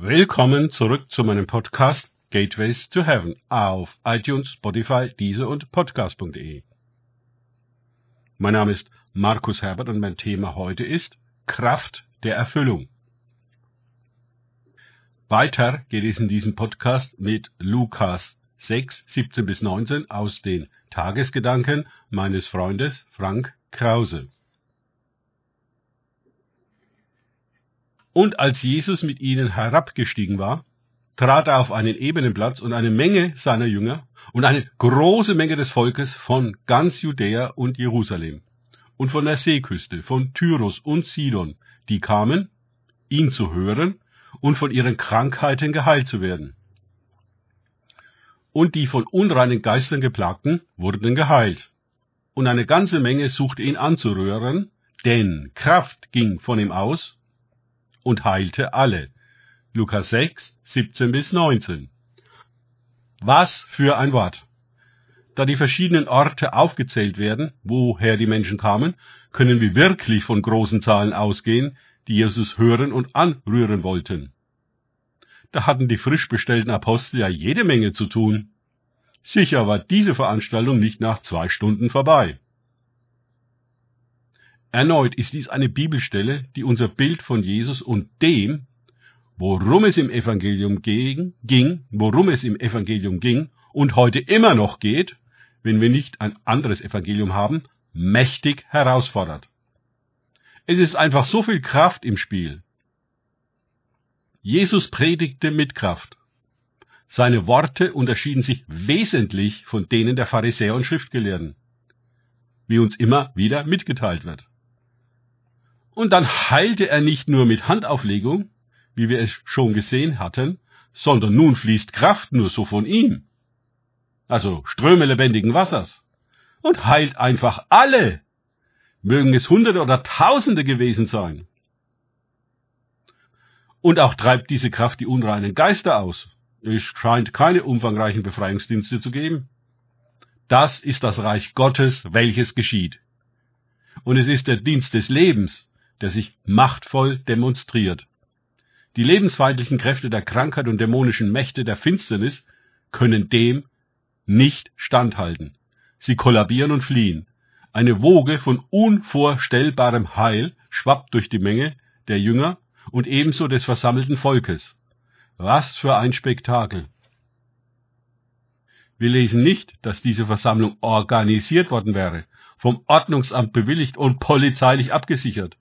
Willkommen zurück zu meinem Podcast Gateways to Heaven auf iTunes, Spotify, Deezer und Podcast.de. Mein Name ist Markus Herbert und mein Thema heute ist Kraft der Erfüllung. Weiter geht es in diesem Podcast mit Lukas 6, 17 bis 19 aus den Tagesgedanken meines Freundes Frank Krause. Und als Jesus mit ihnen herabgestiegen war, trat er auf einen ebenen Platz und eine Menge seiner Jünger und eine große Menge des Volkes von ganz Judäa und Jerusalem und von der Seeküste, von Tyrus und Sidon, die kamen, ihn zu hören und von ihren Krankheiten geheilt zu werden. Und die von unreinen Geistern geplagten wurden geheilt. Und eine ganze Menge suchte ihn anzurühren, denn Kraft ging von ihm aus und heilte alle. Lukas 6, 17 bis 19. Was für ein Wort! Da die verschiedenen Orte aufgezählt werden, woher die Menschen kamen, können wir wirklich von großen Zahlen ausgehen, die Jesus hören und anrühren wollten. Da hatten die frisch bestellten Apostel ja jede Menge zu tun. Sicher war diese Veranstaltung nicht nach zwei Stunden vorbei. Erneut ist dies eine Bibelstelle, die unser Bild von Jesus und dem, worum es im Evangelium ging, worum es im Evangelium ging und heute immer noch geht, wenn wir nicht ein anderes Evangelium haben, mächtig herausfordert. Es ist einfach so viel Kraft im Spiel. Jesus predigte mit Kraft. Seine Worte unterschieden sich wesentlich von denen der Pharisäer und Schriftgelehrten, wie uns immer wieder mitgeteilt wird. Und dann heilte er nicht nur mit Handauflegung, wie wir es schon gesehen hatten, sondern nun fließt Kraft nur so von ihm. Also Ströme lebendigen Wassers. Und heilt einfach alle. Mögen es Hunderte oder Tausende gewesen sein. Und auch treibt diese Kraft die unreinen Geister aus. Es scheint keine umfangreichen Befreiungsdienste zu geben. Das ist das Reich Gottes, welches geschieht. Und es ist der Dienst des Lebens, der sich machtvoll demonstriert. Die lebensfeindlichen Kräfte der Krankheit und dämonischen Mächte der Finsternis können dem nicht standhalten. Sie kollabieren und fliehen. Eine Woge von unvorstellbarem Heil schwappt durch die Menge der Jünger und ebenso des versammelten Volkes. Was für ein Spektakel. Wir lesen nicht, dass diese Versammlung organisiert worden wäre, vom Ordnungsamt bewilligt und polizeilich abgesichert.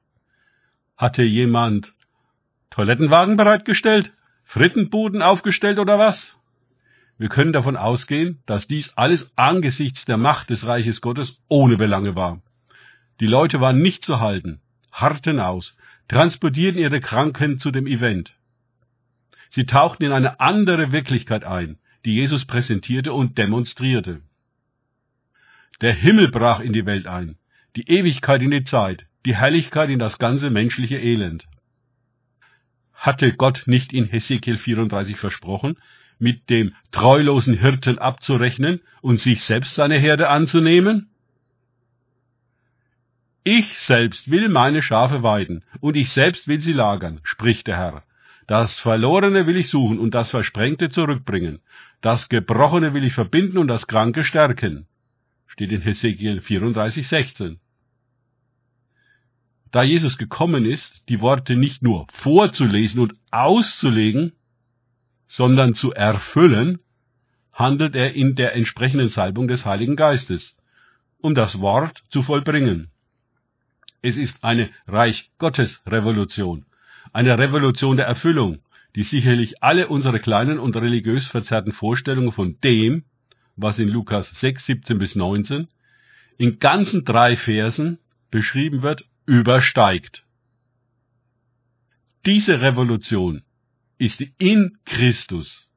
Hatte jemand Toilettenwagen bereitgestellt? Frittenbuden aufgestellt oder was? Wir können davon ausgehen, dass dies alles angesichts der Macht des Reiches Gottes ohne Belange war. Die Leute waren nicht zu halten, harrten aus, transportierten ihre Kranken zu dem Event. Sie tauchten in eine andere Wirklichkeit ein, die Jesus präsentierte und demonstrierte. Der Himmel brach in die Welt ein, die Ewigkeit in die Zeit, die Herrlichkeit in das ganze menschliche Elend. Hatte Gott nicht in Hesekiel 34 versprochen, mit dem treulosen Hirten abzurechnen und sich selbst seine Herde anzunehmen? Ich selbst will meine Schafe weiden, und ich selbst will sie lagern, spricht der Herr. Das Verlorene will ich suchen und das Versprengte zurückbringen. Das Gebrochene will ich verbinden und das Kranke stärken. Steht in Hesekiel 34, 16 da Jesus gekommen ist, die Worte nicht nur vorzulesen und auszulegen, sondern zu erfüllen, handelt er in der entsprechenden Salbung des Heiligen Geistes, um das Wort zu vollbringen. Es ist eine Reich Gottes Revolution, eine Revolution der Erfüllung, die sicherlich alle unsere kleinen und religiös verzerrten Vorstellungen von dem, was in Lukas 6, 17 bis 19 in ganzen drei Versen beschrieben wird, übersteigt. Diese Revolution ist in Christus.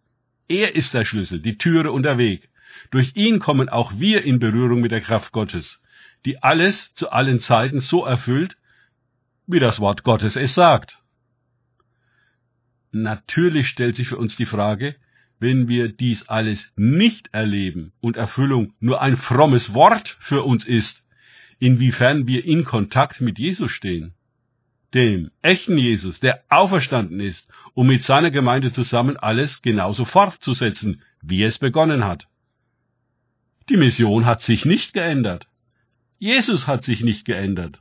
Er ist der Schlüssel, die Türe und der Weg. Durch ihn kommen auch wir in Berührung mit der Kraft Gottes, die alles zu allen Zeiten so erfüllt, wie das Wort Gottes es sagt. Natürlich stellt sich für uns die Frage, wenn wir dies alles nicht erleben und Erfüllung nur ein frommes Wort für uns ist, inwiefern wir in Kontakt mit Jesus stehen. dem echten Jesus, der auferstanden ist, um mit seiner Gemeinde zusammen alles genauso fortzusetzen, wie es begonnen hat. Die Mission hat sich nicht geändert. Jesus hat sich nicht geändert.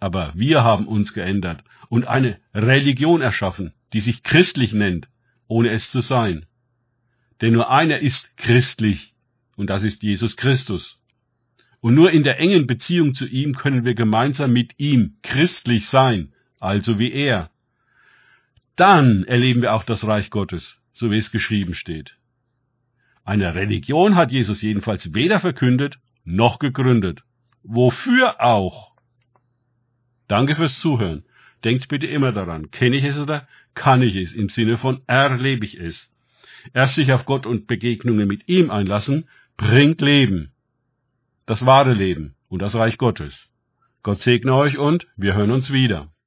Aber wir haben uns geändert und eine Religion erschaffen, die sich christlich nennt, ohne es zu sein. Denn nur einer ist christlich, und das ist Jesus Christus. Und nur in der engen Beziehung zu ihm können wir gemeinsam mit ihm christlich sein, also wie er. Dann erleben wir auch das Reich Gottes, so wie es geschrieben steht. Eine Religion hat Jesus jedenfalls weder verkündet noch gegründet. Wofür auch? Danke fürs Zuhören. Denkt bitte immer daran, kenne ich es oder kann ich es im Sinne von erlebe ich es. Erst sich auf Gott und Begegnungen mit ihm einlassen, bringt Leben. Das wahre Leben und das Reich Gottes. Gott segne euch und wir hören uns wieder.